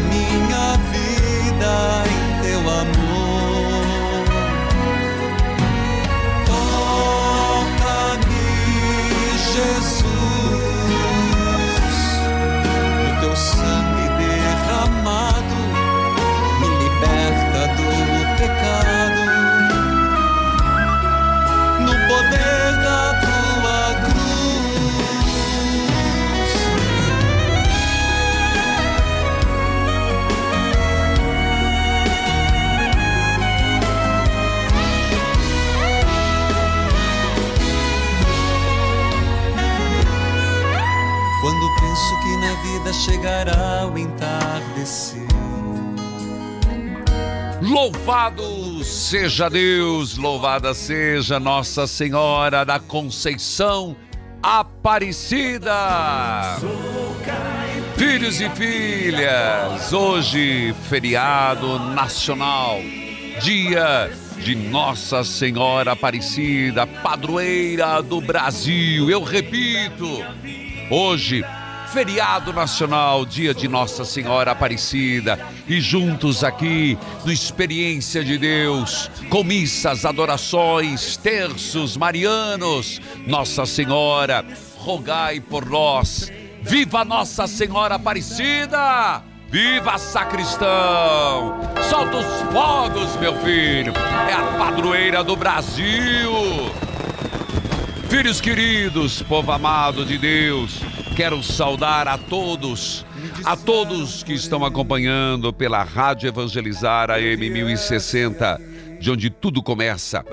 minha vida em teu amor. Vida chegará o entardecer. Louvado seja Deus, louvada seja Nossa Senhora da Conceição Aparecida. Filhos e filhas, hoje feriado nacional, dia de Nossa Senhora Aparecida, padroeira do Brasil. Eu repito, hoje feriado nacional, dia de Nossa Senhora Aparecida, e juntos aqui no Experiência de Deus, com missas, adorações, terços, marianos, Nossa Senhora, rogai por nós. Viva Nossa Senhora Aparecida! Viva sacristão! Solta os fogos, meu filho! É a padroeira do Brasil! Filhos queridos, povo amado de Deus, quero saudar a todos, a todos que estão acompanhando pela Rádio Evangelizar AM 1060, de onde tudo começa.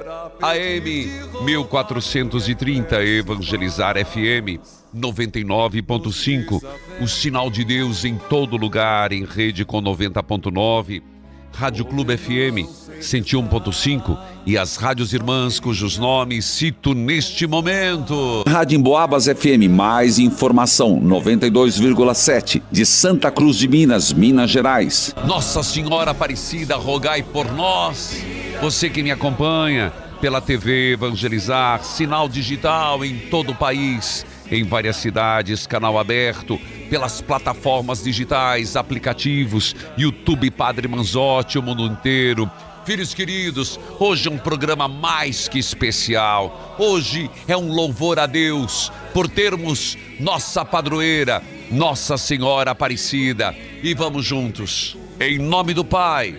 AM 1430 Evangelizar FM 99.5, o sinal de Deus em todo lugar, em rede com 90.9. Rádio Clube FM 101.5 e as rádios irmãs cujos nomes cito neste momento. Rádio Emboabas FM, mais informação, 92,7, de Santa Cruz de Minas, Minas Gerais. Nossa Senhora Aparecida, rogai por nós. Você que me acompanha pela TV Evangelizar, sinal digital em todo o país, em várias cidades, canal aberto, pelas plataformas digitais, aplicativos, YouTube Padre Manzotti, o mundo inteiro. Filhos queridos, hoje é um programa mais que especial. Hoje é um louvor a Deus por termos nossa padroeira, Nossa Senhora Aparecida. E vamos juntos, em nome do Pai,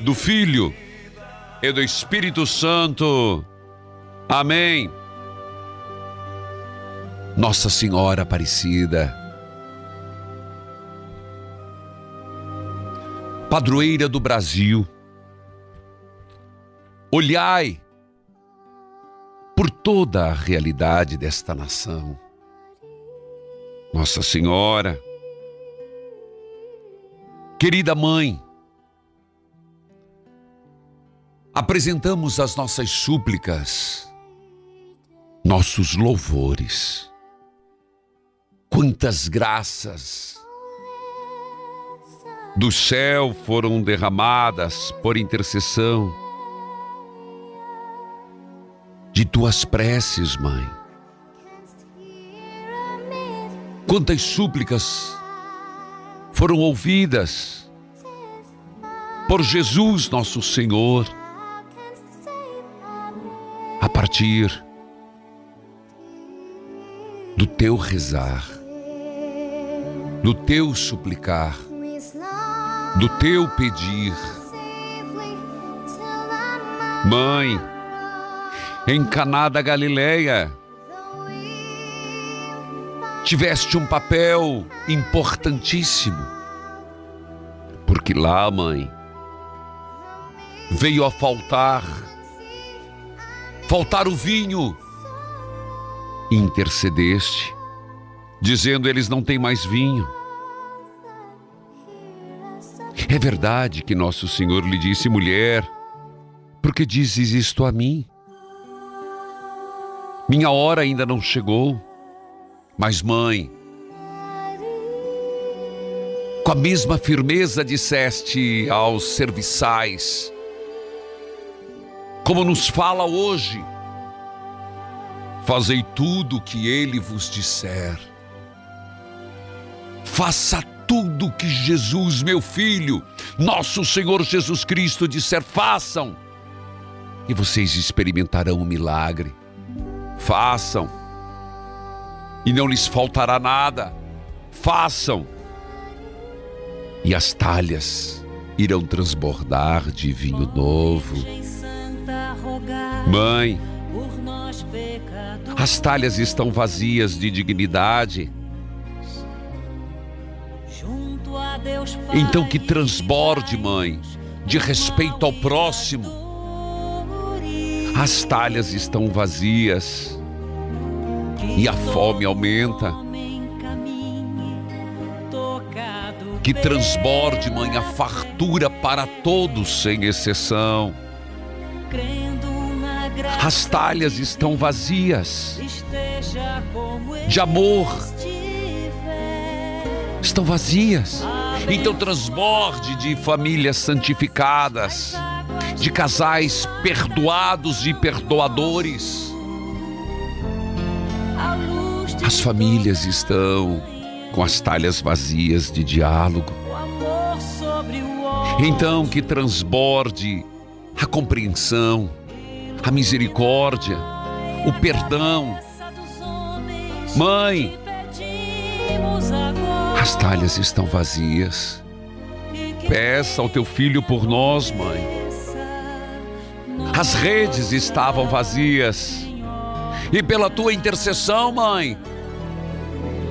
do Filho e do Espírito Santo. Amém. Nossa Senhora Aparecida, padroeira do Brasil, olhai por toda a realidade desta nação. Nossa Senhora, querida mãe, apresentamos as nossas súplicas, nossos louvores. Quantas graças do céu foram derramadas por intercessão de tuas preces, mãe. Quantas súplicas foram ouvidas por Jesus, nosso Senhor, a partir do teu rezar, do teu suplicar, do teu pedir. Mãe, em Caná da Galileia, tiveste um papel importantíssimo. Porque lá, mãe, veio a faltar faltar o vinho, intercedeste, dizendo eles não têm mais vinho. É verdade que nosso Senhor lhe disse, mulher, por que dizes isto a mim? Minha hora ainda não chegou. Mas, mãe, com a mesma firmeza disseste aos serviçais, como nos fala hoje, fazei tudo o que ele vos disser. Faça tudo que Jesus, meu filho, nosso Senhor Jesus Cristo disser, façam, e vocês experimentarão o milagre. Façam e não lhes faltará nada. Façam, e as talhas irão transbordar de vinho novo. Mãe, as talhas estão vazias de dignidade. Então que transborde, mãe, de respeito ao próximo. As talhas estão vazias e a fome aumenta. Que transborde, mãe, a fartura para todos, sem exceção. As talhas estão vazias de amor, estão vazias. Então transborde de famílias santificadas, de casais perdoados e perdoadores as famílias estão com as talhas vazias de diálogo. Então que transborde a compreensão, a misericórdia, o perdão. Mãe, as talhas estão vazias. Peça ao teu filho por nós, mãe. As redes estavam vazias. E pela tua intercessão, mãe,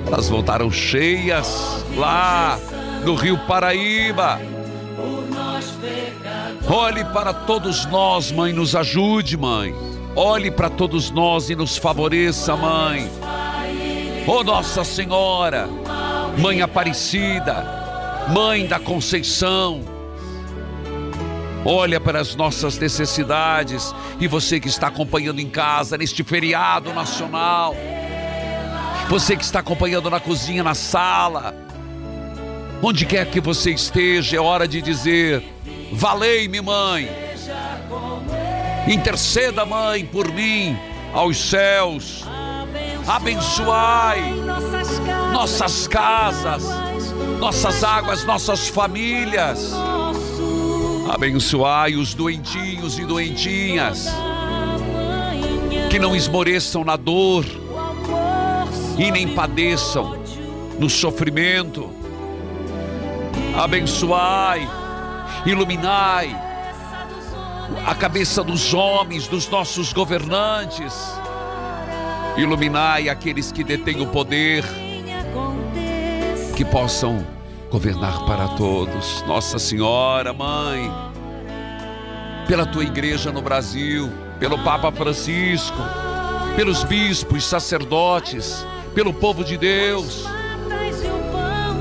elas voltaram cheias lá no Rio Paraíba. Olhe para todos nós, mãe, nos ajude, mãe. Olhe para todos nós e nos favoreça, mãe. Oh Nossa Senhora, Mãe Aparecida, Mãe da Conceição. Olha para as nossas necessidades e você que está acompanhando em casa neste feriado nacional. Você que está acompanhando na cozinha, na sala, onde quer que você esteja, é hora de dizer: Valei-me, mãe. Interceda, mãe, por mim aos céus. Abençoai nossas casas, nossas águas, nossas famílias. Abençoai os doentinhos e doentinhas que não esmoreçam na dor e nem padeçam no sofrimento. Abençoai, iluminai a cabeça dos homens, dos nossos governantes. Iluminai aqueles que detêm o poder, que possam governar para todos. Nossa Senhora, Mãe, pela tua igreja no Brasil, pelo Papa Francisco, pelos bispos, sacerdotes, pelo povo de Deus.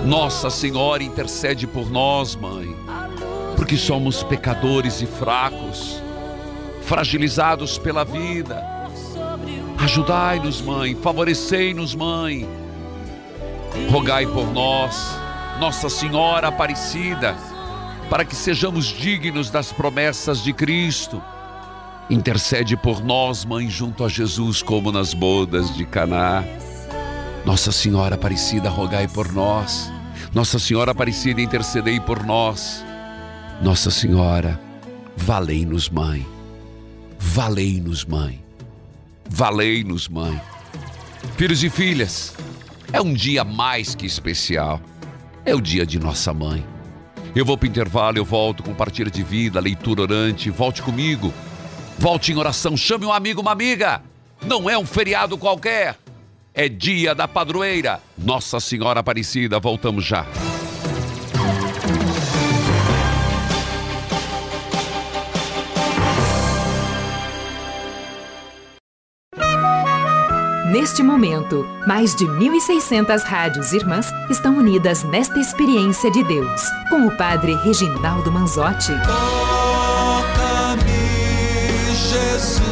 Nossa Senhora intercede por nós, mãe, porque somos pecadores e fracos, fragilizados pela vida. Ajudai-nos, mãe, favorecei-nos, mãe. Rogai por nós, Nossa Senhora Aparecida, para que sejamos dignos das promessas de Cristo. Intercede por nós, mãe, junto a Jesus, como nas bodas de Caná. Nossa Senhora Aparecida, rogai por nós. Nossa Senhora Aparecida, intercedei por nós. Nossa Senhora, valei-nos, Mãe. Valei-nos, Mãe. Valei-nos, Mãe. Filhos e filhas, é um dia mais que especial. É o dia de nossa mãe. Eu vou para o intervalo, eu volto com partilha de vida, leitura orante. Volte comigo. Volte em oração, chame um amigo, uma amiga. Não é um feriado qualquer é dia da padroeira. Nossa Senhora Aparecida, voltamos já. Neste momento, mais de 1.600 rádios irmãs estão unidas nesta experiência de Deus, com o Padre Reginaldo Manzotti. Toca-me, Jesus,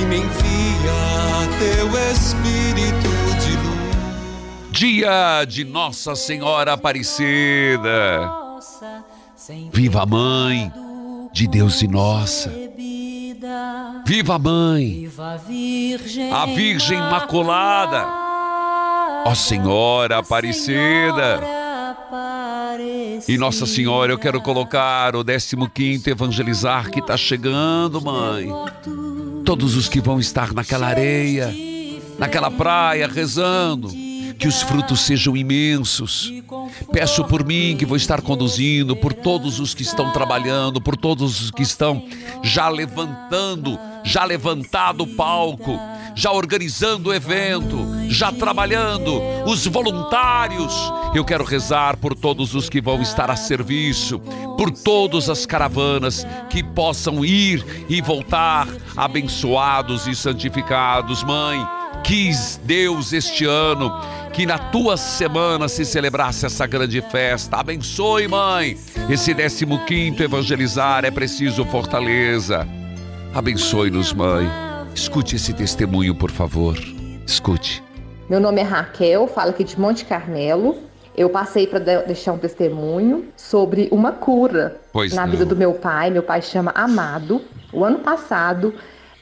e me envia teu Espírito de luz. Dia de Nossa Senhora Aparecida. Viva a Mãe de Deus e nossa. Viva a Mãe, a Virgem Imaculada. Ó Senhora Aparecida. E Nossa Senhora, eu quero colocar o 15 Evangelizar que está chegando, Mãe. Todos os que vão estar naquela areia, naquela praia, rezando que os frutos sejam imensos. Peço por mim que vou estar conduzindo, por todos os que estão trabalhando, por todos os que estão já levantando, já levantado o palco, já organizando o evento, já trabalhando, os voluntários. Eu quero rezar por todos os que vão estar a serviço, por todas as caravanas que possam ir e voltar abençoados e santificados, mãe. Quis Deus este ano que na tua semana se celebrasse essa grande festa. Abençoe, mãe. Esse 15 evangelizar é preciso fortaleza. Abençoe-nos, mãe. Escute esse testemunho, por favor. Escute. Meu nome é Raquel, falo aqui de Monte Carmelo. Eu passei para deixar um testemunho sobre uma cura Pois na não. vida do meu pai. Meu pai chama Amado. O ano passado,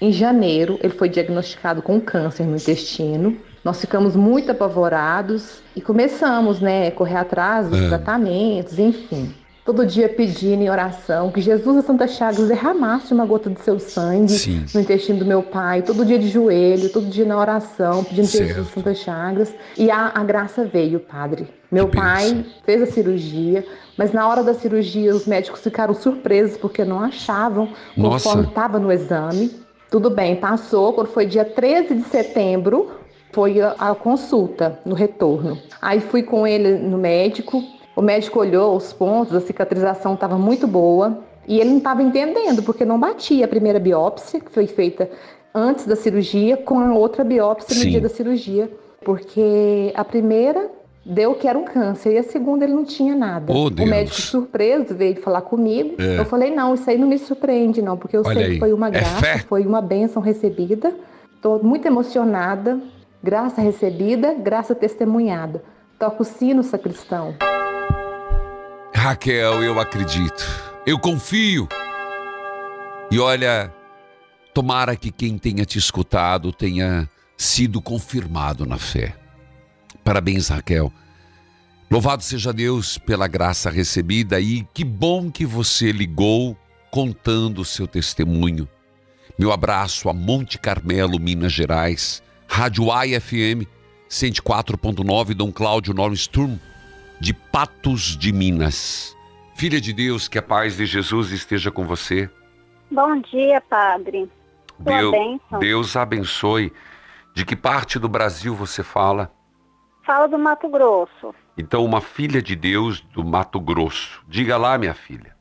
em janeiro, ele foi diagnosticado com câncer no intestino. Nós ficamos muito apavorados e começamos, né, a correr atrás dos É. tratamentos, enfim. Todo dia pedindo em oração que Jesus e Santa Chagas derramasse uma gota de seu sangue Sim. no intestino do meu pai, todo dia de joelho, todo dia na oração, pedindo Certo. Jesus e Santa Chagas. E a, a graça veio, padre. Meu Que pai bênção. fez a cirurgia, mas na hora da cirurgia os médicos ficaram surpresos porque não achavam Nossa. conforme estava no exame. Tudo bem, passou. Quando foi dia 13 de setembro, foi a, a consulta no retorno. Aí fui com ele no médico. O médico olhou os pontos, a cicatrização estava muito boa. E ele não estava entendendo, porque não batia a primeira biópsia, que foi feita antes da cirurgia, com a outra biópsia no Sim. dia da cirurgia. Porque a primeira deu que era um câncer e a segunda ele não tinha nada. Oh, o Deus. médico surpreso veio falar comigo. É. Eu falei, não, isso aí não me surpreende, não, porque eu Olha sei aí, que foi uma é graça, fé. foi uma bênção recebida. Estou muito emocionada. Graça recebida, graça testemunhada. Toca o sino, sacristão. Raquel, eu acredito. Eu confio. E olha, tomara que quem tenha te escutado tenha sido confirmado na fé. Parabéns, Raquel. Louvado seja Deus pela graça recebida e que bom que você ligou contando o seu testemunho. Meu abraço a Monte Carmelo, Minas Gerais, Rádio AIFM 104.9, Dom Cláudio Nornsturm, de Patos de Minas. Filha de Deus, que a paz de Jesus esteja com você. Bom dia, padre. Deus. Deus abençoe. De que parte do Brasil você fala? Fala do Mato Grosso. Então, uma filha de Deus do Mato Grosso. Diga lá, minha filha.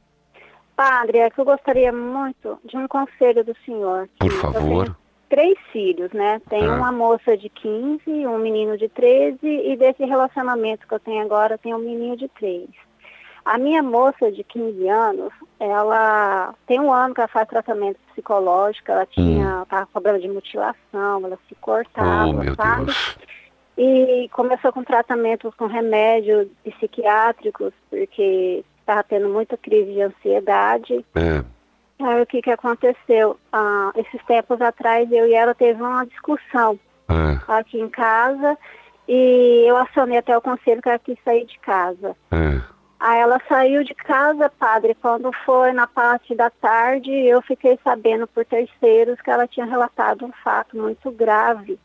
Padre, é que eu gostaria muito de um conselho do senhor. Por Eu favor. tenho três filhos, né? Tenho Ah. uma moça de 15, um menino de 13 e desse relacionamento que eu tenho agora, tenho um menino de 3. A minha moça de 15 anos, ela tem um ano que ela faz tratamento psicológico, ela tinha, tava com problema de mutilação, ela se cortava, Hum. oh, meu sabe? Deus. E começou com tratamentos com remédios psiquiátricos, porque estava tendo muita crise de ansiedade. É. Aí o que, que aconteceu? Ah, esses tempos atrás, eu e ela teve uma discussão É. aqui em casa e eu acionei até o conselho que ela quis sair de casa. É. Aí ela saiu de casa, padre, quando foi na parte da tarde, eu fiquei sabendo por terceiros que ela tinha relatado um fato muito grave,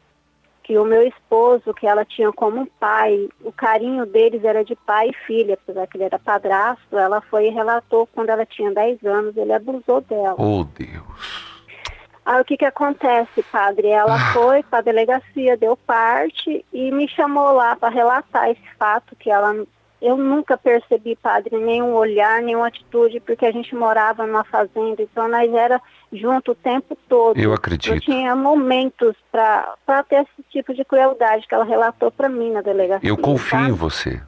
que o meu esposo, que ela tinha como pai, o carinho deles era de pai e filha, apesar que ele era padrasto, ela foi e relatou quando ela tinha 10 anos, ele abusou dela. Oh, Deus. Aí o que que acontece, padre? Ela foi para a delegacia, deu parte e me chamou lá para relatar esse fato que ela eu nunca percebi, padre, nenhum olhar, nenhuma atitude, porque a gente morava numa fazenda, então nós era junto o tempo todo. Eu acredito. Eu tinha momentos para ter esse tipo de crueldade que ela relatou para mim na delegacia. Eu confio sabe? em você.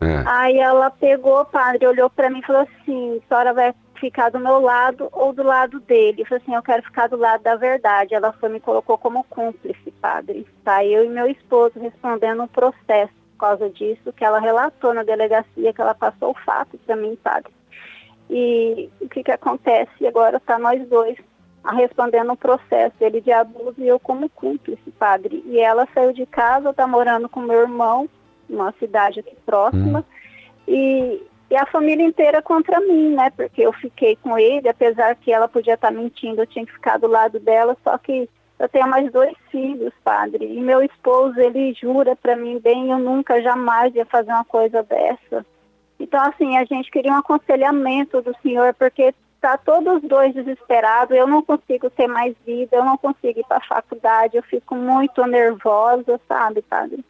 É. Aí ela pegou, padre, olhou para mim e falou assim: a senhora vai ficar do meu lado ou do lado dele? Eu falei assim: eu quero ficar do lado da verdade. Ela foi me colocou como cúmplice, padre. Tá? Eu e meu esposo respondendo um processo por causa disso, que ela relatou na delegacia, que ela passou o fato para mim, padre. E o que, que acontece? Agora está nós dois respondendo um processo, ele de abuso e eu como cúmplice, padre. E ela saiu de casa, está morando com meu irmão, numa cidade aqui próxima, e, e a família inteira contra mim, né? Porque eu fiquei com ele, apesar que ela podia estar mentindo, eu tinha que ficar do lado dela, só que eu tenho mais dois filhos, padre, e meu esposo, ele jura para mim bem, eu nunca, jamais ia fazer uma coisa dessa. Então, assim, a gente queria um aconselhamento do senhor, porque tá todos os dois desesperados, eu não consigo ter mais vida, eu não consigo ir para a faculdade, eu fico muito nervosa, sabe, padre?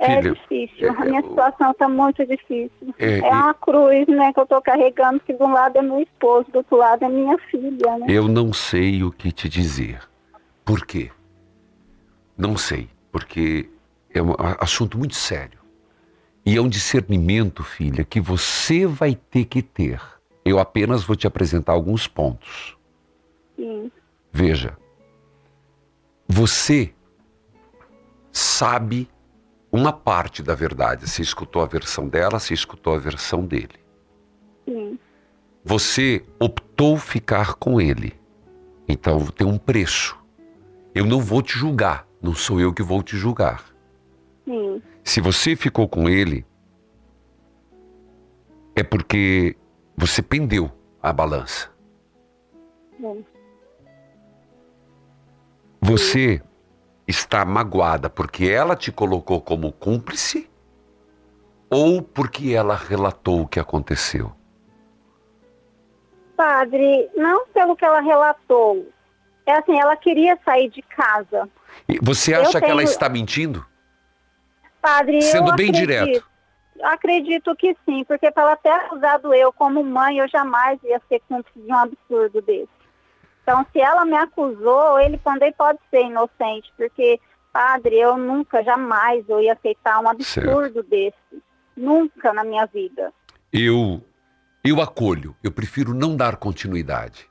É Filha, difícil, a é, minha o- situação está muito difícil. É, É, uma cruz, né, que eu tô carregando, que de um lado é meu esposo, do outro lado é minha filha, né? Eu não sei o que te dizer. Por quê? Não sei, porque é um a- assunto muito sério. E é um discernimento, filha, que você vai ter que ter. Eu apenas vou te apresentar alguns pontos. Sim, Veja, você sabe uma parte da verdade. Você escutou a versão dela, você escutou a versão dele. sim, Você optou ficar com ele. Então tem um preço. Eu não vou te julgar, não sou eu que vou te julgar. sim, Se você ficou com ele, é porque você pendeu a balança. Você está magoada porque ela te colocou como cúmplice ou porque ela relatou o que aconteceu? Padre, não pelo que ela relatou. É assim, ela queria sair de casa. E Você acha que ela está mentindo? Padre, Sendo bem acredito, direto. Acredito que sim, porque para ela ter acusado eu como mãe, eu jamais ia ser cúmplice de um absurdo desse. Então, se ela me acusou, ele também pode ser inocente, porque, padre, eu nunca, jamais eu ia aceitar um absurdo desse. Nunca na minha vida. Eu eu acolho, eu prefiro não dar continuidade,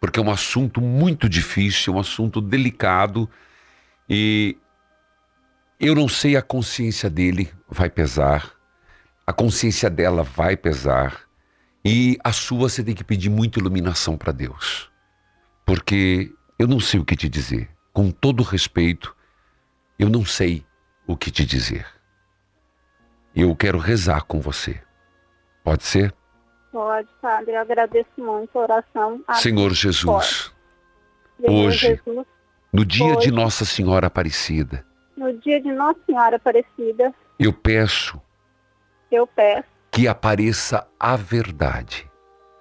porque é um assunto muito difícil, um assunto delicado e eu não sei a consciência dele vai pesar, a consciência dela vai pesar e a sua você tem que pedir muita iluminação para Deus, porque eu não sei o que te dizer. Com todo respeito, eu não sei o que te dizer. Eu quero rezar com você. Pode ser? Pode, padre, eu agradeço muito a oração. a Senhor Jesus, hoje, Jesus, no dia de Hoje. Nossa Senhora Aparecida, no dia de Nossa Senhora Aparecida, eu peço eu peço que apareça a verdade.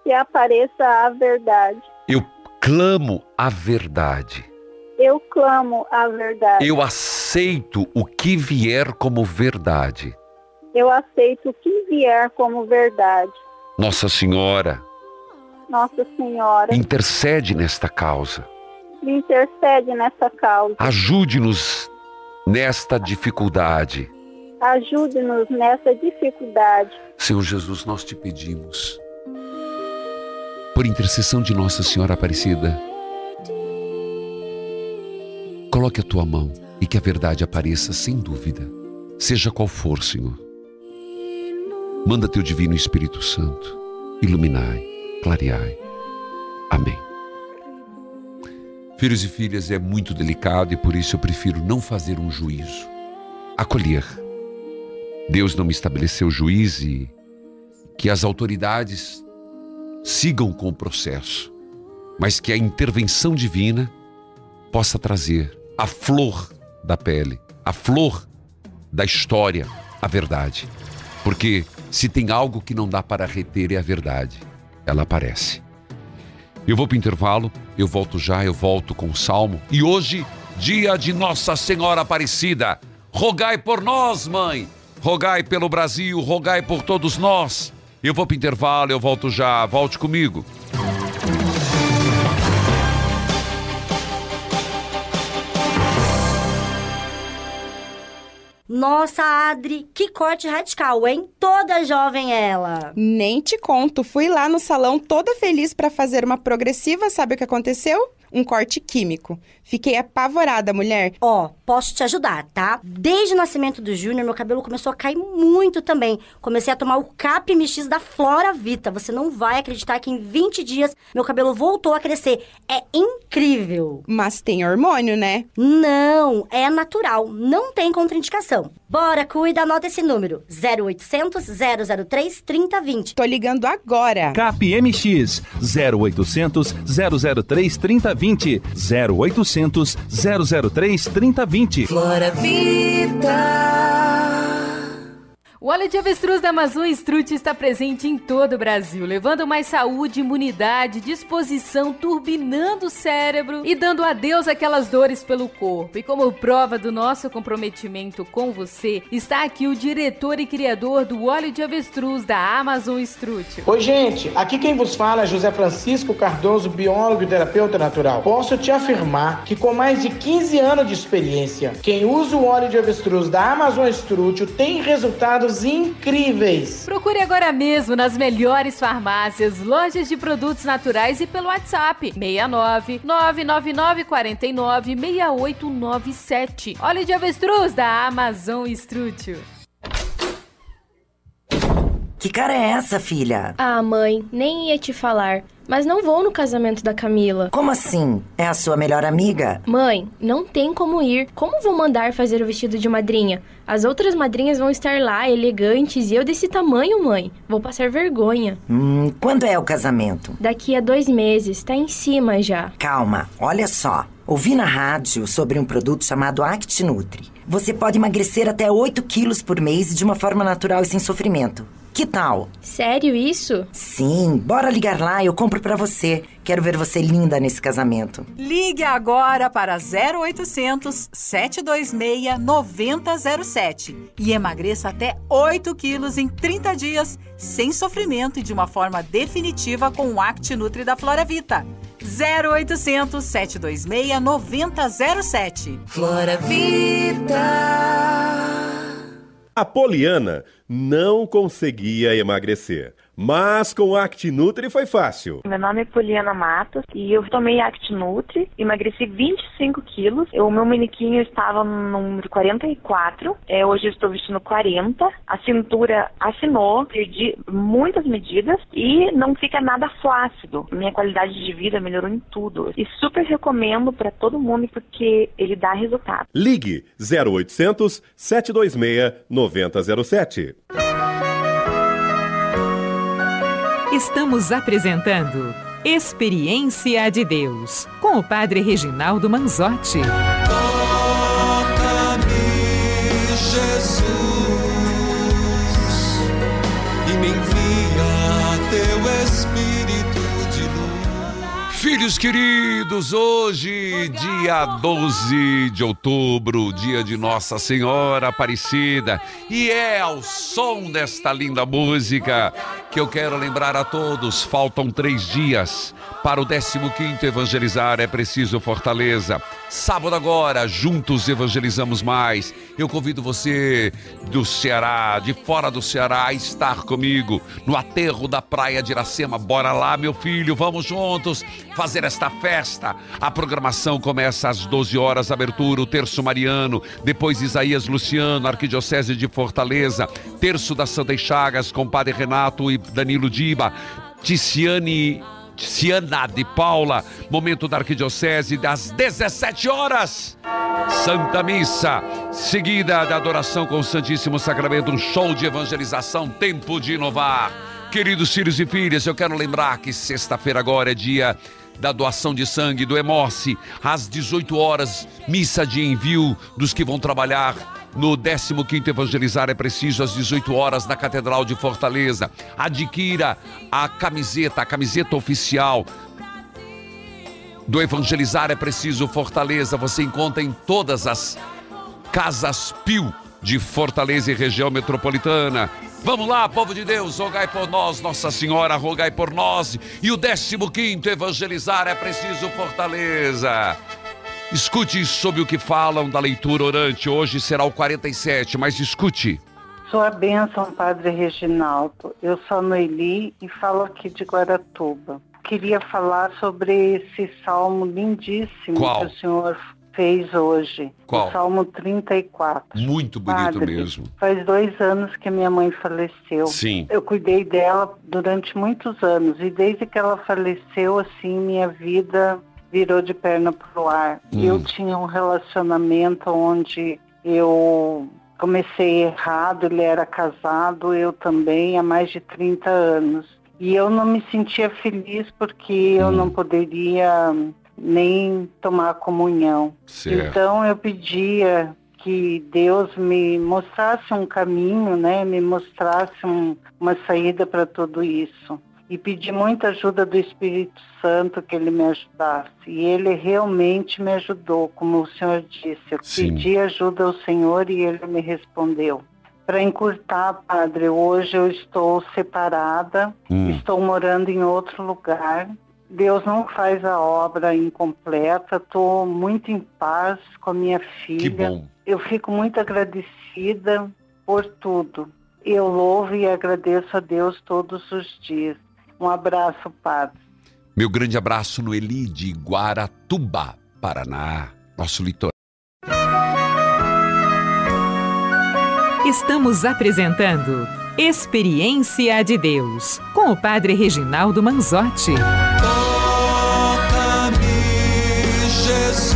que apareça a verdade. Eu clamo a verdade. Eu clamo a verdade. Eu aceito o que vier como verdade. Eu aceito o que vier como verdade. Nossa Senhora, Nossa Senhora, intercede nesta causa. intercede nessa causa. Ajude-nos nesta dificuldade. Ajude-nos nessa dificuldade. Senhor Jesus, nós te pedimos, por intercessão de Nossa Senhora Aparecida, coloque a tua mão e que a verdade apareça sem dúvida, seja qual for, Senhor. Manda teu divino Espírito Santo, iluminai, clareai. Amém. Filhos e filhas, é muito delicado e por isso eu prefiro não fazer um juízo, acolher. Deus não me estabeleceu juiz e que as autoridades sigam com o processo, mas que a intervenção divina possa trazer a flor da pele, a flor da história, a verdade. Porque se tem algo que não dá para reter é a verdade, ela aparece. Eu vou para o intervalo, eu volto já, eu volto com o salmo. E hoje, dia de Nossa Senhora Aparecida, rogai por nós, mãe, rogai pelo Brasil, rogai por todos nós. Eu vou para intervalo, eu volto já. Volte comigo. Nossa, Adri, que corte radical, hein? Toda jovem ela. Nem te conto, fui lá no salão toda feliz para fazer uma progressiva, sabe o que aconteceu? Um corte químico. Fiquei apavorada, mulher. Ó, posso te ajudar, tá? Desde o nascimento do Júnior, meu cabelo começou a cair muito também. Comecei a tomar o Cap MX da Flora Vita. Você não vai acreditar que em 20 dias meu cabelo voltou a crescer. É incrível. Mas tem hormônio, né? Não, é natural. Não tem contraindicação. Bora, cuida, anota esse número. 0800 003 3020. Tô ligando agora. Cap MX 0800 003 3020 0800 800 003 3020. Flora Vida. O óleo de avestruz da Amazon Strut está presente em todo o Brasil, levando mais saúde, imunidade, disposição, turbinando o cérebro e dando adeus àquelas dores pelo corpo. E como prova do nosso comprometimento com você, está aqui o diretor e criador do óleo de avestruz da Amazon Strut. Oi, gente, aqui quem vos fala é José Francisco Cardoso, biólogo e terapeuta natural. Posso te afirmar que com mais de 15 anos de experiência, quem usa o óleo de avestruz da Amazon Strut tem resultados incríveis. Procure agora mesmo nas melhores farmácias, lojas de produtos naturais e pelo WhatsApp 69 999 49 6897. Óleo de avestruz da Amazon Estrútil. Que cara é essa, filha? Ah, mãe, nem ia te falar. Mas não vou no casamento da Camila. Como assim? É a sua melhor amiga? Mãe, não tem como ir. Como vou mandar fazer o vestido de madrinha? As outras madrinhas vão estar lá, elegantes, e eu desse tamanho, mãe. Vou passar vergonha. Hum, quando é o casamento? Daqui a dois meses, tá em cima já. Calma, olha só. Ouvi na rádio sobre um produto chamado ActiNutri. Você pode emagrecer até 8 quilos por mês de uma forma natural e sem sofrimento. Que tal? Sério isso? Sim, bora ligar lá, eu compro para você. Quero ver você linda nesse casamento. Ligue agora para 0800 726 9007 e emagreça até 8 quilos em 30 dias, sem sofrimento e de uma forma definitiva com o Act Nutri da Flora Vita. 0800 726 9007. Flora Vida. A Poliana não conseguia emagrecer. Mas com o ActiNutri foi fácil. Meu nome é Poliana Matos e eu tomei ActiNutri, emagreci 25 quilos. O meu manequinho estava no número 44, é, hoje eu estou vestindo 40. A cintura afinou, perdi muitas medidas e não fica nada flácido. Minha qualidade de vida melhorou em tudo. E super recomendo para todo mundo porque ele dá resultado. Ligue 0800 726 9007. Estamos apresentando Experiência de Deus com o Padre Reginaldo Manzotti. Filhos queridos, hoje, dia 12 de outubro, dia de Nossa Senhora Aparecida, e é ao som desta linda música que eu quero lembrar a todos: faltam três dias para o 15 Evangelizar é Preciso Fortaleza. Sábado agora, juntos evangelizamos mais. Eu convido você do Ceará, de fora do Ceará, a estar comigo no aterro da praia de Iracema. Bora lá, meu filho, vamos juntos fazer esta festa. A programação começa às 12 horas, abertura, o terço mariano, depois Isaías Luciano, Arquidiocese de Fortaleza, terço das Santas Chagas com Padre Renato e Danilo Diba, Ticiane Ciana de Paula, momento da Arquidiocese, das 17 horas. Santa Missa, seguida da adoração com o Santíssimo Sacramento, um show de evangelização, tempo de inovar. Queridos filhos e filhas, eu quero lembrar que sexta-feira agora é dia da doação de sangue do Hemorce, às 18 horas, missa de envio dos que vão trabalhar no 15º Evangelizar é Preciso, às 18 horas, na Catedral de Fortaleza. Adquira a camiseta, a camiseta oficial do Evangelizar é Preciso Fortaleza. Você encontra em todas as Casas Pio de Fortaleza e região metropolitana. Vamos lá, povo de Deus, rogai por nós, Nossa Senhora, rogai por nós. E o 15 evangelizar é preciso Fortaleza. Escute sobre o que falam da leitura orante. Hoje será o 47, mas escute. Sua bênção, Padre Reginaldo. Eu sou a Noeli e falo aqui de Guaratuba. Queria falar sobre esse salmo lindíssimo Qual? que o senhor fez hoje. Qual? O salmo 34. Muito bonito Padre, mesmo. Faz dois anos que minha mãe faleceu. Sim. Eu cuidei dela durante muitos anos e desde que ela faleceu, assim, minha vida virou de perna pro ar. Hum. Eu tinha um relacionamento onde eu comecei errado, ele era casado, eu também, há mais de 30 anos. E eu não me sentia feliz porque eu não poderia nem tomar comunhão. Certo. Então eu pedia que Deus me mostrasse um caminho, né? Me mostrasse um- uma saída para tudo isso. E pedi muita ajuda do Espírito Santo que ele me ajudasse. E ele realmente me ajudou, como o Senhor disse. Eu Sim. pedi ajuda ao Senhor e ele me respondeu. Para encurtar, padre, hoje eu estou separada, Hum. estou morando em outro lugar. Deus não faz a obra incompleta, estou muito em paz com a minha filha. Que bom. Eu fico muito agradecida por tudo. Eu louvo e agradeço a Deus todos os dias. Um abraço, Padre. Meu grande abraço no Eli de Guaratuba, Paraná, nosso litoral. Estamos apresentando Experiência de Deus com o Padre Reginaldo Manzotti. Toca-me, Jesus,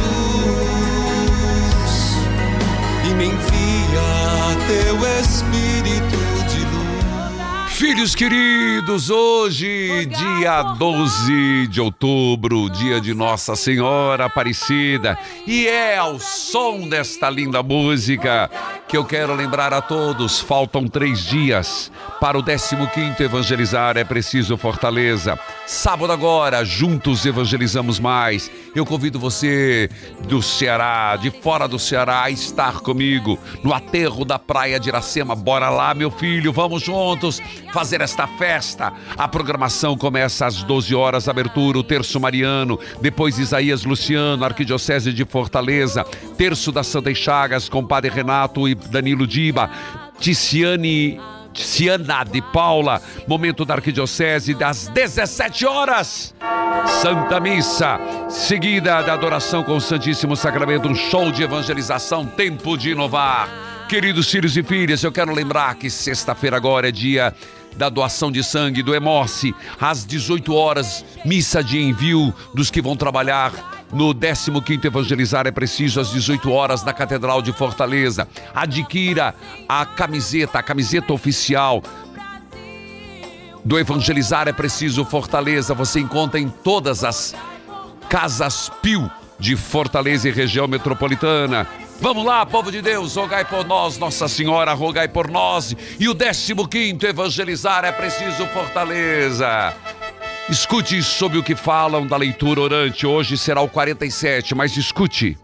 e me envia teu Espírito de luz. Filhos queridos, hoje, dia 12 de outubro, dia de Nossa Senhora Aparecida, e é ao som desta linda música que eu quero lembrar a todos: faltam três dias para o 15 Evangelizar é Preciso Fortaleza. Sábado agora, juntos evangelizamos mais. Eu convido você do Ceará, de fora do Ceará, a estar comigo no aterro da Praia de Iracema. Bora lá, meu filho, vamos juntos fazer esta festa. A programação começa às 12 horas, abertura, o terço mariano, depois Isaías Luciano, Arquidiocese de Fortaleza, terço das Santas Chagas com Padre Renato e Danilo Diba, Ticiane Ciana de Paula, momento da Arquidiocese das 17 horas. Santa Missa, seguida da adoração com o Santíssimo Sacramento, um show de evangelização, tempo de inovar. Queridos filhos e filhas, eu quero lembrar que sexta-feira agora é dia da doação de sangue do Hemorce, às 18 horas, missa de envio dos que vão trabalhar no 15º Evangelizar é preciso às 18 horas na Catedral de Fortaleza. Adquira a camiseta, a camiseta oficial do Evangelizar é preciso Fortaleza. Você encontra em todas as casas Pio de Fortaleza e região metropolitana. Vamos lá, povo de Deus, rogai por nós, Nossa Senhora, rogai por nós. E o 15º Evangelizar é preciso Fortaleza. Escute sobre o que falam da leitura orante. Hoje será o 47, mas escute.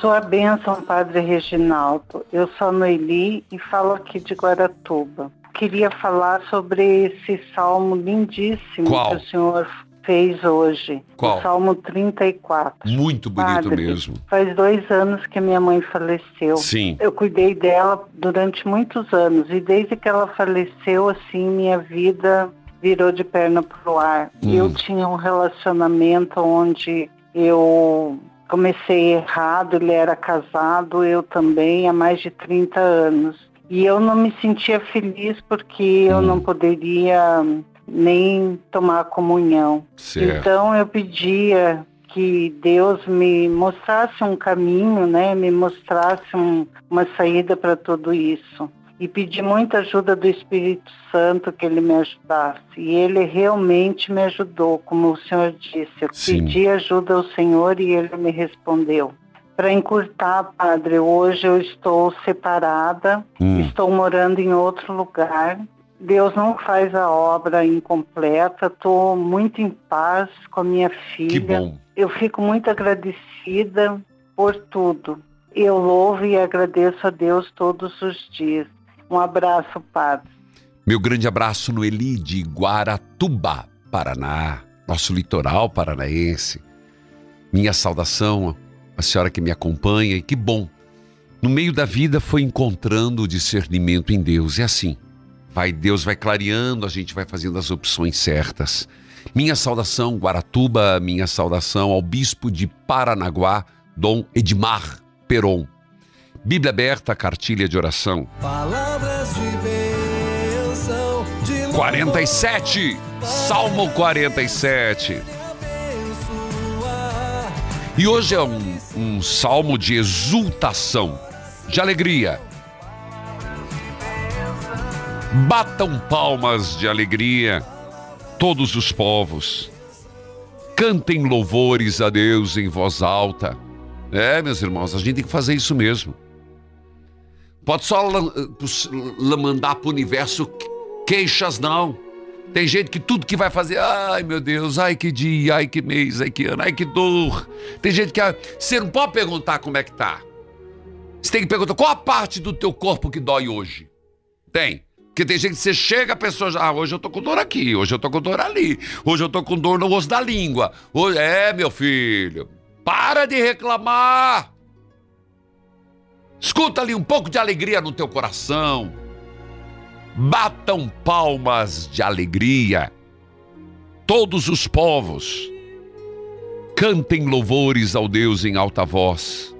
Sua bênção, Padre Reginaldo. Eu sou a Noeli e falo aqui de Guaratuba. Queria falar sobre esse salmo lindíssimo Qual? que o senhor fez hoje. Qual? O salmo 34. Muito bonito Padre, mesmo. Faz dois anos que minha mãe faleceu. Sim. Eu cuidei dela durante muitos anos e desde que ela faleceu, assim, minha vida virou de perna pro ar. Hum. Eu tinha um relacionamento onde eu comecei errado, ele era casado, eu também, há mais de 30 anos. E eu não me sentia feliz porque eu não poderia nem tomar comunhão. Certo. Então eu pedia que Deus me mostrasse um caminho, né? Me mostrasse um- uma saída para tudo isso. E pedi muita ajuda do Espírito Santo que ele me ajudasse. E ele realmente me ajudou, como o Senhor disse. Eu Sim. pedi ajuda ao Senhor e ele me respondeu. Para encurtar, padre, hoje eu estou separada, Hum. estou morando em outro lugar. Deus não faz a obra incompleta, estou muito em paz com a minha filha. Que bom. Eu fico muito agradecida por tudo. eu louvo e agradeço a Deus todos os dias. Um abraço, Padre. Meu grande abraço no Eli de Guaratuba, Paraná, nosso litoral paranaense. Minha saudação à senhora que me acompanha e que bom. No meio da vida foi encontrando o discernimento em Deus. É assim. Vai, Deus vai clareando, a gente vai fazendo as opções certas. Minha saudação, Guaratuba, minha saudação ao bispo de Paranaguá, Dom Edmar Peron. Bíblia aberta, cartilha de oração. Palavras de bênção, de 47, Salmo 47. E hoje é um, um salmo de exultação, de alegria. Batam palmas de alegria todos os povos. Cantem louvores a Deus em voz alta. É, meus irmãos, a gente tem que fazer isso mesmo. Pode só mandar para o universo queixas, não. Tem gente que tudo que vai fazer, ai meu Deus, ai que dia, ai que mês, ai que ano, ai que dor. Tem gente que você não pode perguntar como é que tá. Você tem que perguntar qual a parte do teu corpo que dói hoje. Tem. Porque tem gente que você chega, a pessoa já, ah, hoje eu tô com dor aqui, hoje eu tô com dor ali, hoje eu tô com dor no osso da língua. Hoje, é, meu filho, para de reclamar. Escuta ali um pouco de alegria no teu coração. Batam palmas de alegria. Todos os povos cantem louvores ao Deus em alta voz.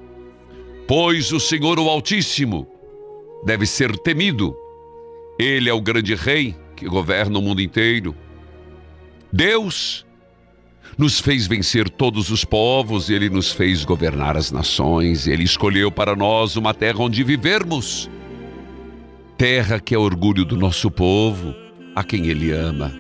Pois o Senhor o Altíssimo deve ser temido ele é o grande rei que governa o mundo inteiro. Deus nos fez vencer todos os povos, ele nos fez governar as nações, ele escolheu para nós uma terra onde vivermos. Terra que é orgulho do nosso povo, a quem ele ama.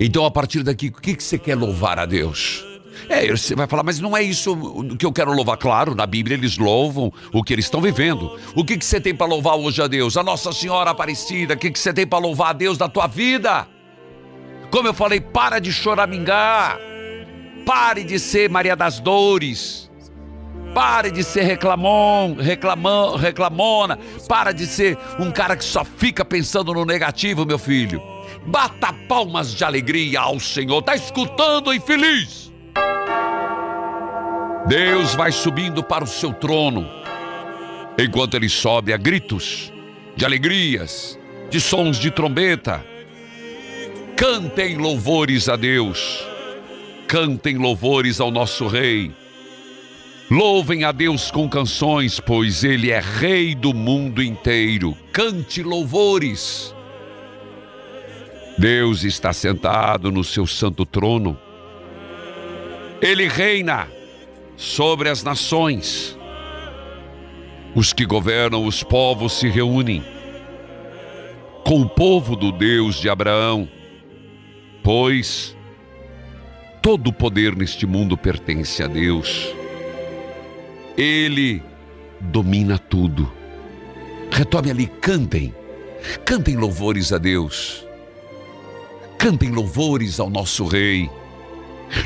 Então, a partir daqui, o que você quer louvar a Deus? É, você vai falar, mas não é isso que eu quero louvar. Claro, na Bíblia eles louvam o que eles estão vivendo. O que, que você tem para louvar hoje a Deus? A Nossa Senhora Aparecida. O que, que você tem para louvar a Deus da tua vida? Como eu falei, para de choramingar. Pare de ser Maria das Dores. Pare de ser reclamon, reclamão, reclamona. Para de ser um cara que só fica pensando no negativo, meu filho. Bata palmas de alegria ao Senhor. Tá escutando, infeliz? Deus vai subindo para o seu trono, enquanto ele sobe a gritos de alegrias, de sons de trombeta. Cantem louvores a Deus, cantem louvores ao nosso Rei. Louvem a Deus com canções, pois Ele é Rei do mundo inteiro. Cante louvores. Deus está sentado no seu santo trono. Ele reina sobre as nações. Os que governam os povos se reúnem com o povo do Deus de Abraão, pois todo o poder neste mundo pertence a Deus. Ele domina tudo. Retome ali, cantem, cantem louvores a Deus, cantem louvores ao nosso Rei,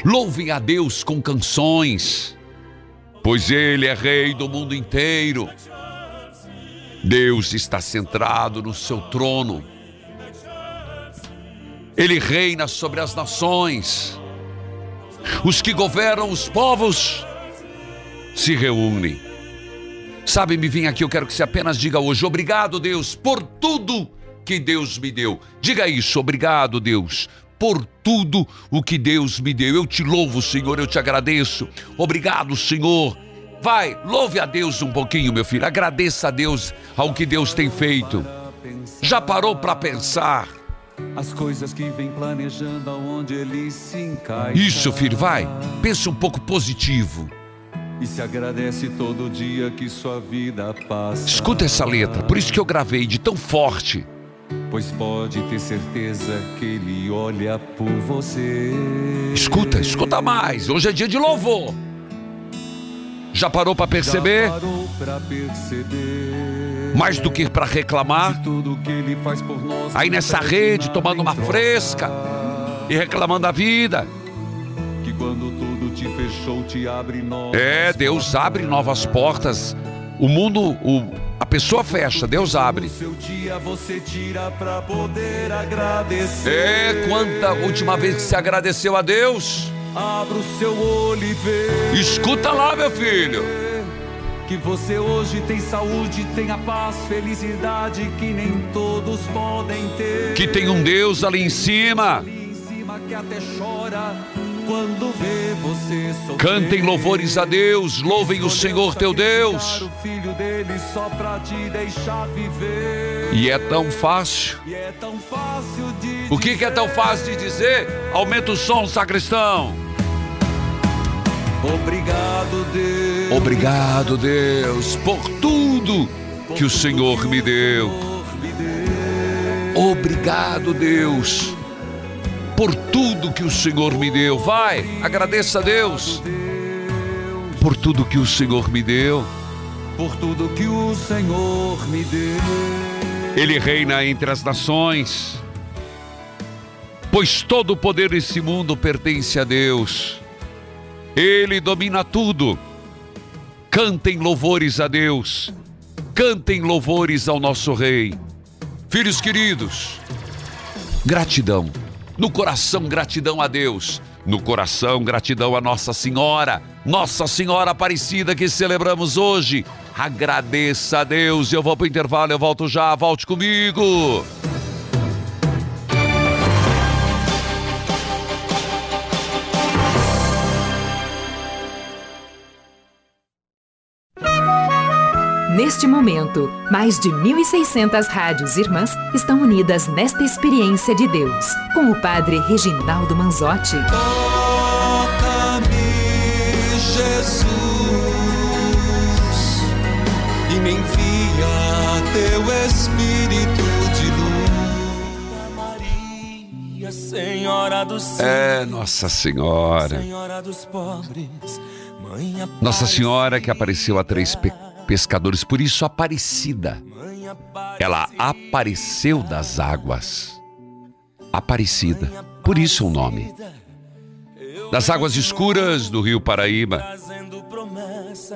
louvem a Deus com canções pois Ele é Rei do mundo inteiro. Deus está centrado no seu trono. Ele reina sobre as nações. Os que governam os povos se reúnem. Sabe, me vim aqui, eu quero que você apenas diga hoje: obrigado, Deus, por tudo que Deus me deu. Diga isso, obrigado, Deus, por tudo o que Deus me deu. Eu te louvo, Senhor, eu te agradeço. Obrigado, Senhor. Vai, louve a Deus um pouquinho, meu filho. Agradeça a Deus ao que Deus tem feito. Já parou para pensar? As coisas que vem planejando aonde ele se encaixa. Isso, filho, vai. Pensa um pouco positivo. E se agradece todo dia que sua vida passa. Escuta essa letra, por isso que eu gravei de tão forte. Pois pode ter certeza que ele olha por você. Escuta, escuta mais. Hoje é dia de louvor. Já parou para perceber? Já parou pra perceber. Mais do que para reclamar. Que nós. Aí nessa rede, tomando uma fresca e reclamando da vida. Que quando tudo te fechou, te abre novas É, Deus abre novas portas O mundo, o, a pessoa fecha, Deus abre. Seu dia você tira pra poder agradecer. É, quanta última vez que você agradeceu a Deus? Abra o seu olho e vê. Escuta lá, meu filho. Que você hoje tem saúde, tem a paz, felicidade que nem todos podem ter. Que tem um Deus ali em cima. em cima que até chora quando vê você sofrer. Cantem louvores a Deus, louvem o Senhor teu Deus. Dele só pra te deixar viver. E é tão fácil. É tão fácil O que, que é tão fácil de dizer? Aumenta o som, sacristão. Obrigado, Deus. Obrigado, Deus, por tudo que o Senhor me deu. Obrigado, Deus, por tudo que o Senhor me deu. Vai, agradeça a Deus por tudo que o Senhor me deu. Por tudo que o Senhor me deu. Ele reina entre as nações, pois todo o poder desse mundo pertence a Deus. Ele domina tudo. Cantem louvores a Deus, cantem louvores ao nosso Rei. Filhos queridos, gratidão. No coração, gratidão a Deus. No coração, gratidão a Nossa Senhora. Nossa Senhora Aparecida que celebramos hoje. Agradeça a Deus. Eu vou para o intervalo, eu volto já. Volte comigo. Neste momento, mais de 1.600 rádios irmãs estão unidas nesta experiência de Deus, com o Padre Reginaldo Manzotti. Espírito de luz. Maria, Senhora do céu, É, Nossa Senhora. Senhora dos pobres, Nossa Senhora que apareceu a três pe- pescadores, por isso Aparecida. Ela apareceu das águas. Aparecida, por isso o nome. Das águas escuras do rio Paraíba,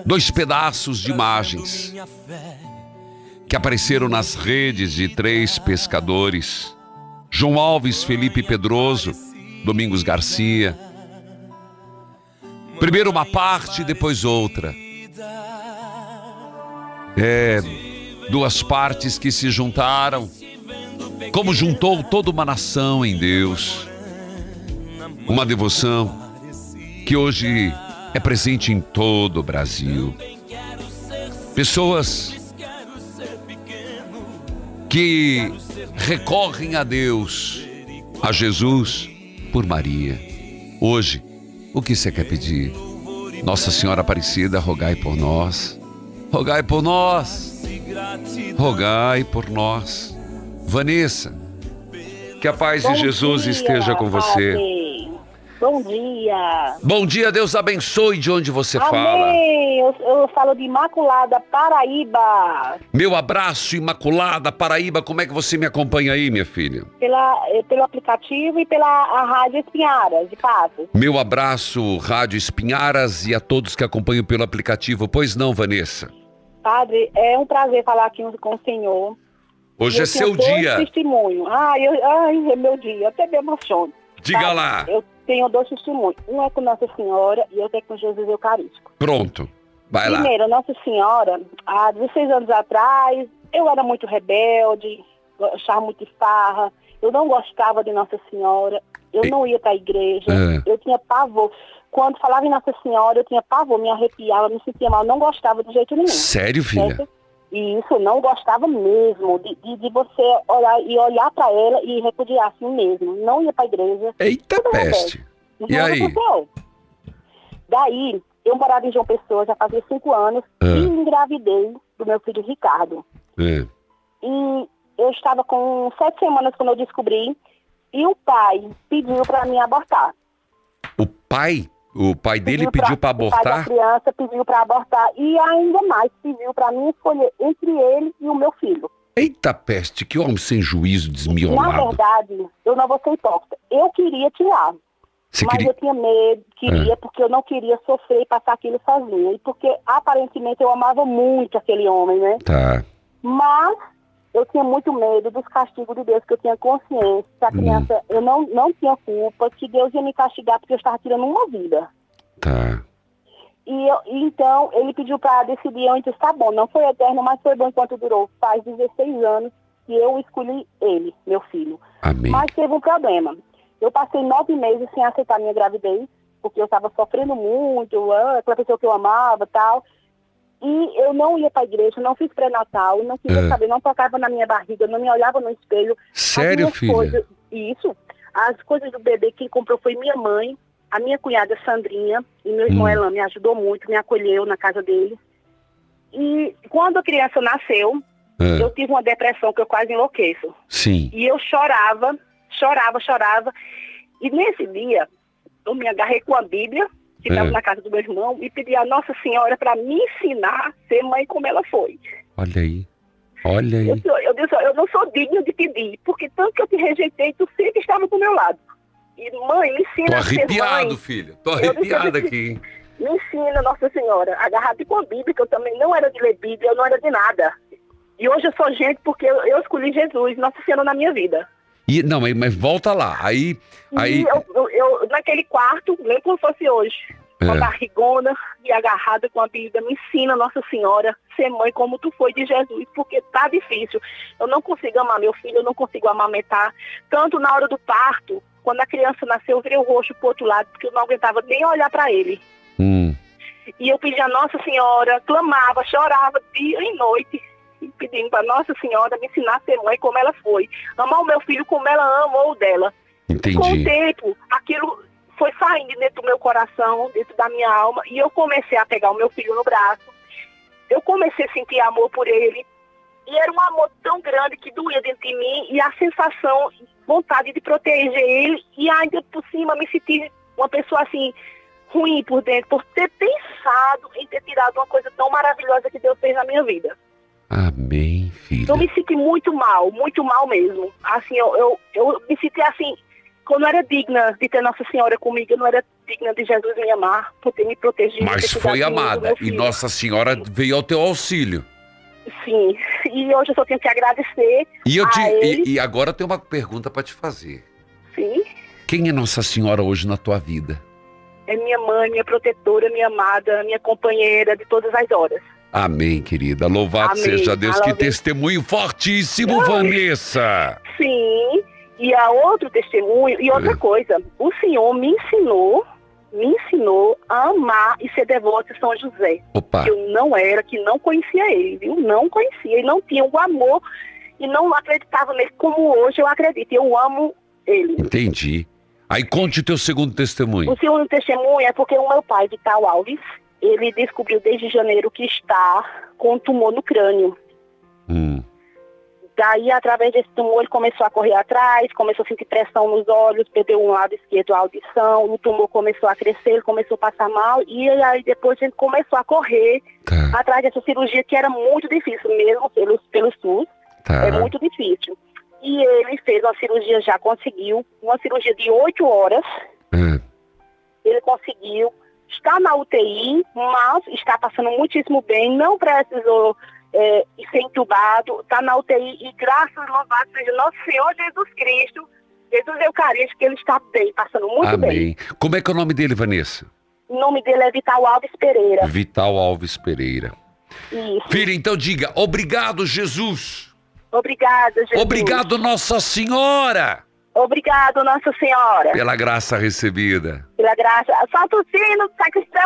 dois pedaços de imagens que apareceram nas redes de três pescadores: João Alves, Felipe Pedroso, Domingos Garcia. Primeiro uma parte, depois outra. É, duas partes que se juntaram, como juntou toda uma nação em Deus. Uma devoção que hoje é presente em todo o Brasil. Pessoas que recorrem a Deus, a Jesus, por Maria. Hoje, o que você quer pedir? Nossa Senhora Aparecida, rogai por nós. Rogai por nós. Rogai por nós. Vanessa, que a paz de Bom Jesus dia, esteja com você. Padre. Bom dia. Bom dia, Deus abençoe de onde você fala. Amém. Eu, eu falo de Imaculada, Paraíba. Meu abraço, Imaculada, Paraíba. Como é que você me acompanha aí, minha filha? Pela, eh, pelo aplicativo e pela a Rádio Espinharas, de Passos. Meu abraço, Rádio Espinharas e a todos que acompanham pelo aplicativo. Pois não, Vanessa? Padre, é um prazer falar aqui com o senhor. Hoje Eu é seu dia. testemunhos. Ai, eu, ai, é meu dia. Eu até me emociono. Diga lá. Eu tenho dois testemunhos. Um é com Nossa Senhora e outro é com Jesus Eucarístico. Pronto. Vai lá. Primeiro, Nossa Senhora, há 16 anos atrás, eu era muito rebelde, achava muito farra, eu não gostava de Nossa Senhora, eu não ia para a igreja, É. eu tinha pavor. Quando falava em Nossa Senhora, eu tinha pavor, me arrepiava, me sentia mal, não gostava de jeito nenhum. Sério, filha? Certo? E isso eu não gostava mesmo, de, de, de você olhar e olhar para ela e repudiar assim mesmo. Não ia para a igreja. Eita peste. E aí? aconteceu. Daí, eu morava em João Pessoa, já fazia cinco anos, Ah. e engravidei do meu filho Ricardo. É. E eu estava com sete semanas quando eu descobri, e o pai pediu para mim abortar. O pai, o pai dele pediu para O pai da abortar? criança pediu para abortar, e ainda mais pediu para mim escolher entre ele e o meu filho. Eita peste, que homem sem juízo Na desmiolado. verdade, eu não vou ser hipócrita. Eu queria tirar. Você mas queria- eu tinha medo, queria, É. porque eu não queria sofrer e passar aquilo sozinha. E porque aparentemente eu amava muito aquele homem, né? Tá. Mas eu tinha muito medo dos castigos de Deus, que eu tinha consciência que a Hum. criança, eu não, não tinha culpa, que Deus ia me castigar porque eu estava tirando uma vida. Tá. E eu- então ele pediu para decidir, eu disse, tá bom, não foi eterno, mas foi bom enquanto durou. Faz 16 anos que eu escolhi ele, meu filho. Amém. Mas teve um problema. Eu passei nove meses sem aceitar minha gravidez, porque eu estava sofrendo muito, ah, aquela pessoa que eu amava tal. E eu não ia para a igreja, não fiz pré-natal, não queria É. saber, não tocava na minha barriga, não me olhava no espelho. Sério, filha? coisas- isso. As coisas do bebê quem comprou foi minha mãe, a minha cunhada Sandrinha, e meu irmão Hum. Elan me ajudou muito, me acolheu na casa dele. E quando a criança nasceu, É. eu tive uma depressão que eu quase enlouqueço. Sim. E eu chorava, chorava, chorava. E nesse dia, eu me agarrei com a Bíblia, que estava É. na casa do meu irmão, e pedi a Nossa Senhora para me ensinar a ser mãe como ela foi. Olha aí. Olha aí. Eu, eu disse, eu não sou digna de pedir, porque tanto que eu te rejeitei, tu sempre estava do meu lado. E mãe, me ensina Tô a ser arrepiado, mãe. filho. Tô Eu arrepiado eu disse, aqui. Me ensina, Nossa Senhora, agarrado com a Bíblia, que eu também não era de ler Bíblia, eu não era de nada. E hoje eu sou gente porque eu, eu escolhi Jesus, Nossa Senhora na minha vida. E, não, mas, mas volta lá. Aí. aí eu, eu- eu- naquele quarto, lembro como fosse hoje, É. barrigona e agarrada com a Bíblia, me ensina, Nossa Senhora, ser mãe como tu foi de Jesus, porque tá difícil. Eu não consigo amar meu filho, eu não consigo amamentar. Tanto na hora do parto, quando a criança nasceu, eu virei o rosto pro outro lado, porque eu não aguentava nem olhar para ele. Hum. E eu pedi a Nossa Senhora, clamava, chorava dia e noite, pedindo para Nossa Senhora me ensinar a ser mãe como ela foi. Amar o meu filho como ela amou o dela. Com o Entendi. tempo, aquilo foi saindo dentro do meu coração, dentro da minha alma, e eu comecei a pegar o meu filho no braço. Eu comecei a sentir amor por ele. E era um amor tão grande que doía dentro de mim, e a sensação, vontade de proteger ele, e ainda por cima me sentir uma pessoa assim, ruim por dentro, por ter pensado em ter tirado uma coisa tão maravilhosa que Deus fez na minha vida. Amém, filho. Eu me senti muito mal, muito mal mesmo. Assim, eu, eu, eu me senti assim, que eu não era digna de ter Nossa Senhora comigo, eu não era digna de Jesus me amar, por ter me protegido. Mas foi amada. E. Nossa Senhora veio ao teu auxílio. Sim, e hoje eu só tenho que agradecer E, eu te, e, e agora eu tenho uma pergunta pra te fazer. Sim, Quem é Nossa Senhora hoje na tua vida? é minha mãe, minha protetora, minha amada, minha companheira de todas as horas. Amém, querida. Louvado Amém. seja Deus. Que testemunho fortíssimo, Vanessa. Sim, e a outro testemunho, e É. outra coisa, o Senhor me ensinou, me ensinou a amar e ser devoto de São José. Opa. Que eu não era, que não conhecia ele, viu? Não conhecia, e não tinha o amor, e não acreditava nele como hoje eu acredito. Eu amo ele. Entendi. Aí conte o teu segundo testemunho. O segundo testemunho é porque o meu pai, Vital Alves, ele descobriu desde janeiro que está com um tumor no crânio. Hum. Daí, através desse tumor, ele começou a correr atrás, começou a sentir pressão nos olhos, perdeu um lado esquerdo a audição, o tumor começou a crescer, ele começou a passar mal, e aí depois ele começou a correr atrás dessa cirurgia, que era muito difícil, mesmo pelo, pelo SUS, Tá. é muito difícil. E ele fez uma cirurgia, já conseguiu, uma cirurgia de oito horas, É. ele conseguiu, está na UTI, mas está passando muitíssimo bem, não precisou é, ser entubado, está na UTI e graças a louvado seja nosso Senhor Jesus Cristo, Jesus Eucarístico, que ele está bem, passando muito bem. Amém. Como é que é o nome dele, Vanessa? O nome dele é Vital Alves Pereira. Vital Alves Pereira. Isso. Filha, então diga, obrigado, Jesus. Obrigada, Jesus. Obrigado, Nossa Senhora, Obrigado, Nossa Senhora. pela graça recebida. Pela graça. Solta o sino, sacristão!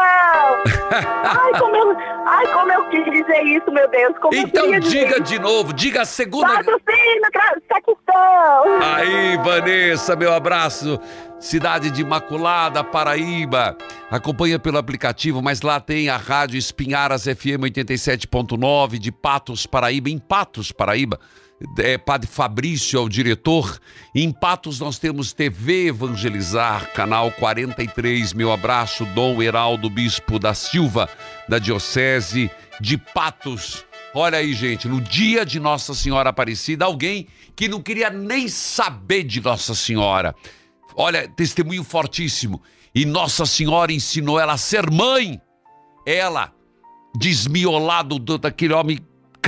ai, como eu, ai, como eu quis dizer isso, meu Deus. Como Então diga de novo, diga a segunda. Solta o sino, sacristão! Aí, Vanessa, meu abraço. Cidade de Imaculada, Paraíba. Acompanha pelo aplicativo, mas lá tem a rádio Espinharas FM 87.9 de Patos, Paraíba. Em Patos, Paraíba. É, Padre Fabrício é o diretor. Em Patos nós temos TV Evangelizar, canal 43. Meu abraço, Dom Heraldo Bispo da Silva, da Diocese de Patos. Olha aí, gente, no dia de Nossa Senhora Aparecida, alguém que não queria nem saber de Nossa Senhora. Olha, testemunho fortíssimo. E Nossa Senhora ensinou ela a ser mãe. Ela, desmiolado do- daquele homem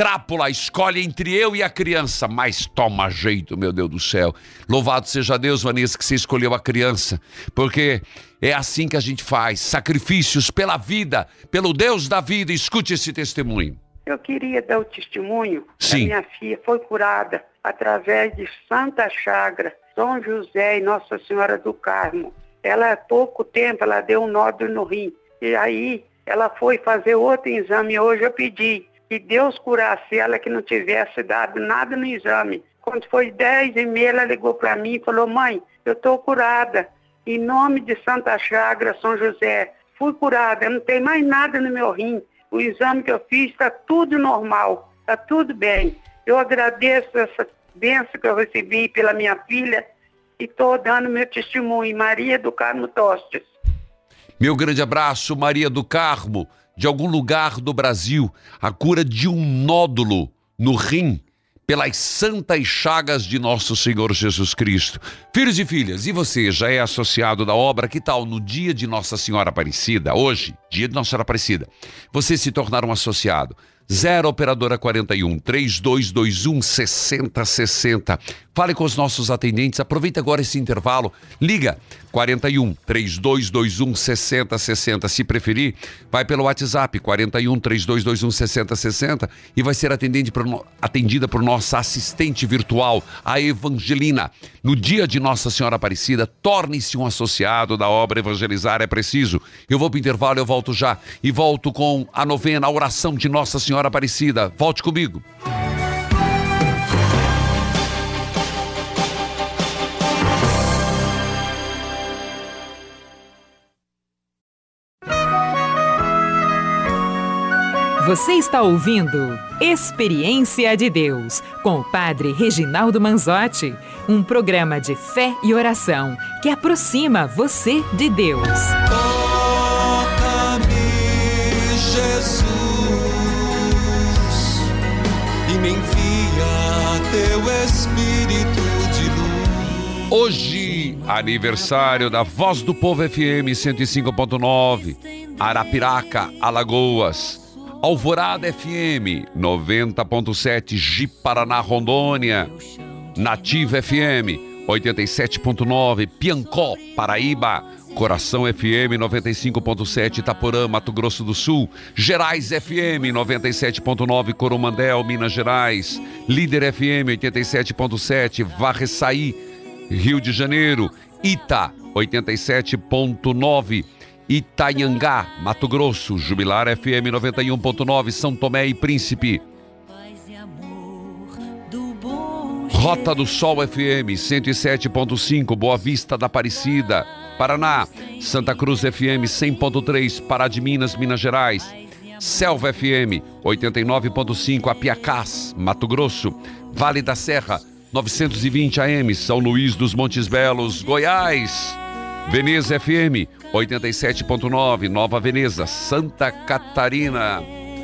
crápula, escolhe entre eu e a criança, mas toma jeito, meu Deus do céu. Louvado seja Deus, Vanessa, que você escolheu a criança, porque é assim que a gente faz, sacrifícios pela vida, pelo Deus da vida. Escute esse testemunho. Eu queria dar o testemunho Sim. minha filha foi curada através de Santa Chagra, São José e Nossa Senhora do Carmo. Ela há pouco tempo ela deu um nódulo no rim e aí ela foi fazer outro exame. Hoje eu pedi que Deus curasse ela que não tivesse dado nada no exame. Quando foi 10 e meia, ela ligou para mim e falou: Mãe, eu estou curada. Em nome de Santa Chagra, São José, fui curada. Não tem mais nada no meu rim. O exame que eu fiz está tudo normal, está tudo bem. Eu agradeço essa bênção que eu recebi pela minha filha e estou dando meu testemunho. Maria do Carmo Tostes. Meu grande abraço, Maria do Carmo, de algum lugar do Brasil, a cura de um nódulo no rim pelas santas chagas de nosso Senhor Jesus Cristo. Filhos e filhas, e você já é associado da obra? Que tal no dia de Nossa Senhora Aparecida, hoje, dia de Nossa Senhora Aparecida, você se tornar um associado? 0 Operadora 41 3221 6060. Fale com os nossos atendentes. Aproveita agora esse intervalo. Liga 41 3221 6060. Se preferir, vai pelo WhatsApp 41 3221 6060 e vai ser atendente por atendida por nossa assistente virtual, a Evangelina. No dia de Nossa Senhora Aparecida, torne-se um associado da obra Evangelizar é Preciso. Eu vou para o intervalo, eu volto já. E volto com a novena, a oração de Nossa Senhora Aparecida. Volte comigo. Você está ouvindo Experiência de Deus com o Padre Reginaldo Manzotti, um programa de fé e oração que aproxima você de Deus. Toca-me, Jesus, e me envia teu Espírito de luz. Hoje, aniversário da Voz do Povo FM 105.9, Arapiraca, Alagoas. Alvorada FM 90.7, Ji-Paraná, Rondônia. Nativa FM 87.9, Piancó, Paraíba. Coração FM 95.7, Itaporã, Mato Grosso do Sul. Gerais FM 97.9, Coromandel, Minas Gerais. Líder FM 87.7, Varreçaí, Rio de Janeiro, Ita 87.9, Itanhangá, Mato Grosso, Jubilar FM 91.9, São Tomé e Príncipe. Rota do Sol FM 107.5, Boa Vista da Aparecida, Paraná, Santa Cruz FM 100.3, Pará de Minas, Minas Gerais. Selva FM 89.5, Apiacás, Mato Grosso, Vale da Serra 920 AM, São Luís dos Montes Belos, Goiás. Veneza FM 87.9, Nova Veneza, Santa Catarina.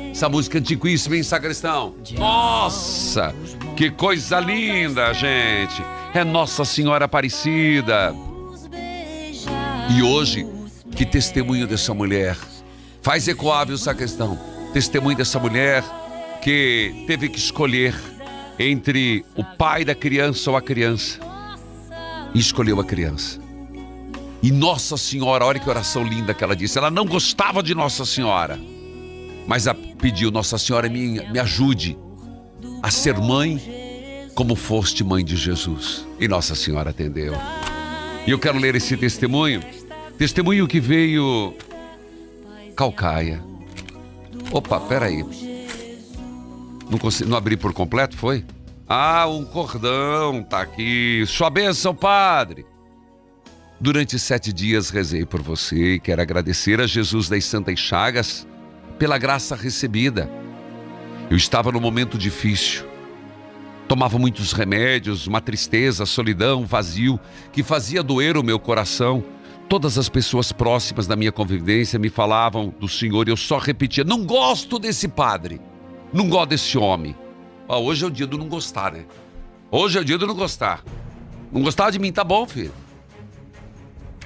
Essa música antiquíssima, hein, sacristão? Nossa, que coisa linda, gente. É Nossa Senhora Aparecida. E hoje, que testemunho dessa mulher. Faz ecoável essa questão. Testemunho dessa mulher que teve que escolher entre o pai da criança ou a criança. E escolheu a criança. E Nossa Senhora, olha que oração linda que ela disse. Ela não gostava de Nossa Senhora, mas pediu: Nossa Senhora, me, me ajude a ser mãe como foste mãe de Jesus. E Nossa Senhora atendeu. E eu quero ler esse testemunho. Testemunho que veio Calcaia. Opa, peraí. Não, consegui, não abri por completo, foi? Ah, um cordão, tá aqui. Sua bênção, padre. Durante sete dias rezei por você e quero agradecer a Jesus das Santas Chagas pela graça recebida. Eu estava num momento difícil. Tomava muitos remédios, uma tristeza, solidão, vazio, que fazia doer o meu coração. Todas as pessoas próximas da minha convivência me falavam do Senhor e eu só repetia: não gosto desse padre, não gosto desse homem. Ó, hoje é o dia do não gostar, né? Hoje é o dia do não gostar. Não gostar de mim, tá bom, filho.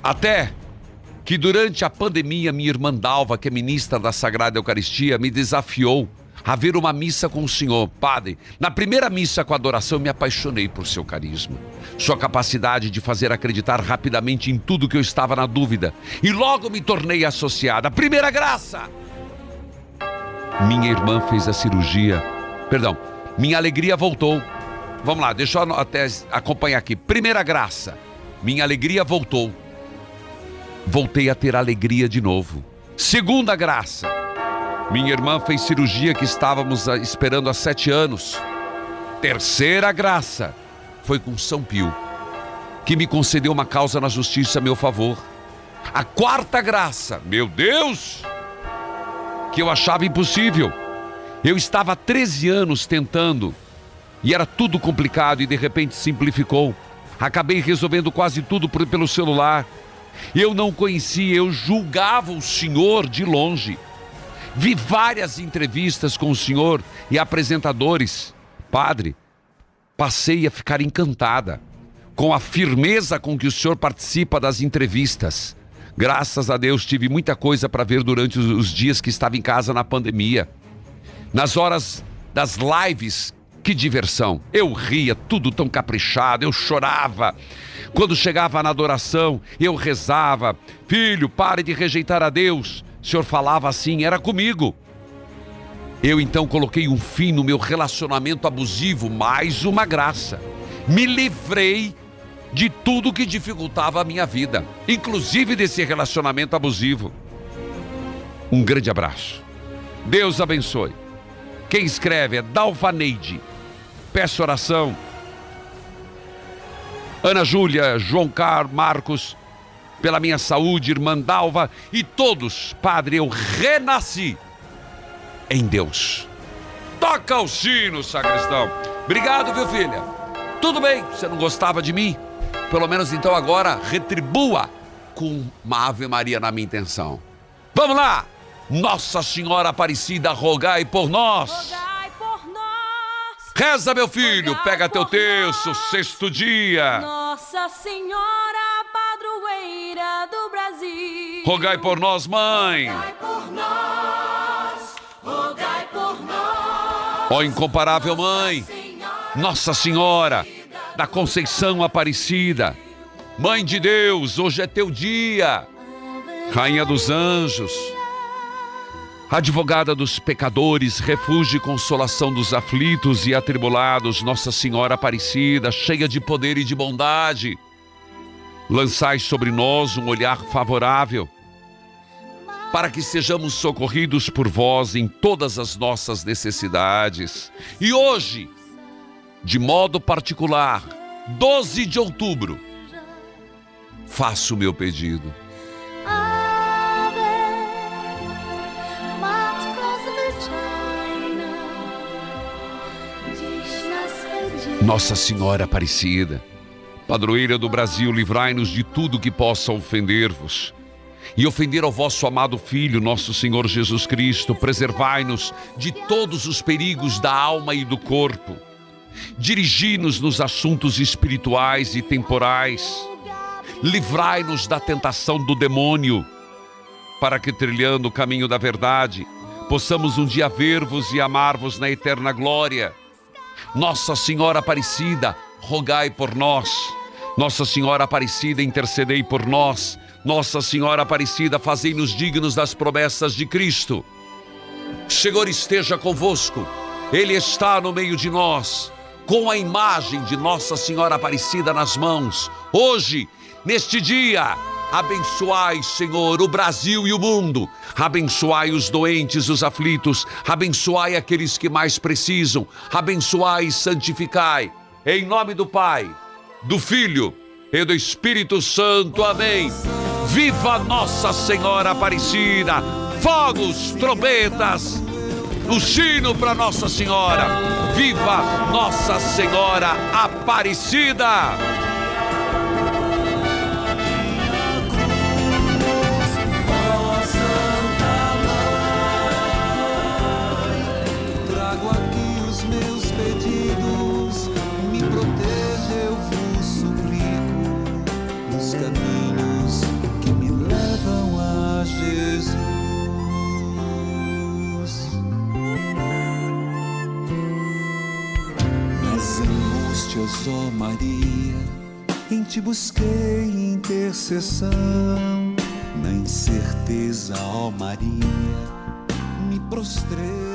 Até que durante a pandemia, minha irmã Dalva, que é ministra da Sagrada Eucaristia, me desafiou a ver uma missa com o Senhor. Padre, na primeira missa com adoração, eu me apaixonei por seu carisma, sua capacidade de fazer acreditar rapidamente em tudo que eu estava na dúvida. E logo me tornei associada. Primeira graça! Minha irmã fez a cirurgia. Perdão, minha alegria voltou. Vamos lá, deixa eu até acompanhar aqui. Primeira graça. Minha alegria voltou. Voltei a ter alegria de novo. Segunda graça. Minha irmã fez cirurgia que estávamos ah, esperando há sete anos. Terceira graça foi com São Pio, que me concedeu uma causa na justiça a meu favor. A quarta graça, meu Deus, que eu achava impossível. Eu estava há 13 anos tentando e era tudo complicado e de repente simplificou. Acabei resolvendo quase tudo pelo celular. Eu não conhecia, eu julgava o senhor de longe. Vi várias entrevistas com o senhor e apresentadores. Padre, passei a ficar encantada com a firmeza com que o senhor participa das entrevistas. Graças a Deus tive muita coisa para ver durante os- dias que estava em casa na pandemia. Nas horas das lives, que diversão. Eu ria, tudo tão caprichado, eu chorava. Quando chegava na adoração, eu rezava: Filho, pare de rejeitar a Deus. O senhor falava assim, era comigo. Eu então coloquei um fim no meu relacionamento abusivo, mais uma graça. Me livrei de tudo que dificultava a minha vida, inclusive desse relacionamento abusivo. Um grande abraço. Deus abençoe. Quem escreve é Dalvaneide. Peço oração. Ana Júlia, João Car, Marcos, pela minha saúde, irmã Dalva e todos, Padre, eu renasci em Deus. Toca o sino, sacristão. Obrigado, viu, filha? Tudo bem, você não gostava de mim? Pelo menos então agora retribua com uma Ave Maria na minha intenção. Vamos lá! Nossa Senhora Aparecida, rogai por nós. Reza, meu filho, pega teu terço, sexto dia. Nossa Senhora Padroeira do Brasil. Rogai por nós, mãe. por nós, rogai por nós. Ó incomparável mãe, Nossa Senhora da Conceição Aparecida, Mãe de Deus, hoje é teu dia. Rainha dos anjos, advogada dos pecadores, refúgio e consolação dos aflitos e atribulados, Nossa Senhora Aparecida, cheia de poder e de bondade, lançai sobre nós um olhar favorável, para que sejamos socorridos por vós em todas as nossas necessidades. E hoje, de modo particular, 12 de outubro, faço o meu pedido. Nossa Senhora Aparecida, padroeira do Brasil, livrai-nos de tudo que possa ofender-vos. E ofender ao vosso amado Filho, nosso Senhor Jesus Cristo, preservai-nos de todos os perigos da alma e do corpo. Dirigi-nos nos assuntos espirituais e temporais. Livrai-nos da tentação do demônio, para que, trilhando o caminho da verdade, possamos um dia ver-vos e amar-vos na eterna glória. Nossa Senhora Aparecida, rogai por nós. Nossa Senhora Aparecida, intercedei por nós. Nossa Senhora Aparecida, fazei-nos dignos das promessas de Cristo. Senhor esteja convosco, Ele está no meio de nós, com a imagem de Nossa Senhora Aparecida nas mãos. Hoje, neste dia, abençoai, Senhor, o Brasil e o mundo. Abençoai os doentes, os aflitos. Abençoai aqueles que mais precisam. Abençoai e santificai. Em nome do Pai, do Filho e do Espírito Santo. Amém. Viva Nossa Senhora Aparecida! Fogos, trombetas, o sino para Nossa Senhora! Viva Nossa Senhora Aparecida! Deus, ó Maria, em ti busquei intercessão. Na incerteza, ó Maria, me prostrei.